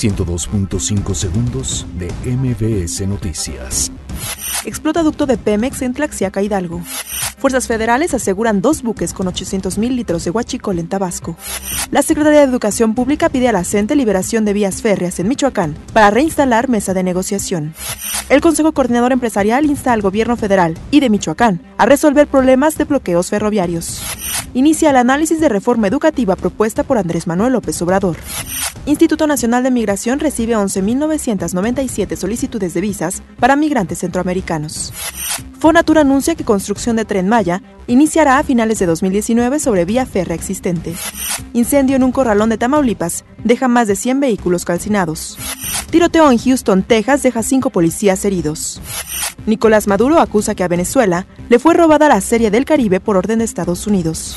102.5 segundos de MBS Noticias. Explota ducto de Pemex en Tlaxiaca, Hidalgo. Fuerzas federales aseguran dos buques con 800 mil litros de huachicol en Tabasco. La Secretaría de Educación Pública pide a la CENTE liberación de vías férreas en Michoacán para reinstalar mesa de negociación. El Consejo Coordinador Empresarial insta al gobierno federal y de Michoacán a resolver problemas de bloqueos ferroviarios. Inicia el análisis de reforma educativa propuesta por Andrés Manuel López Obrador. Instituto Nacional de Migración recibe 11.997 solicitudes de visas para migrantes centroamericanos. Fonatur anuncia que construcción de Tren Maya iniciará a finales de 2019 sobre vía férrea existente. Incendio en un corralón de Tamaulipas deja más de 100 vehículos calcinados. Tiroteo en Houston, Texas deja cinco policías heridos. Nicolás Maduro acusa que a Venezuela le fue robada la Serie del Caribe por orden de Estados Unidos.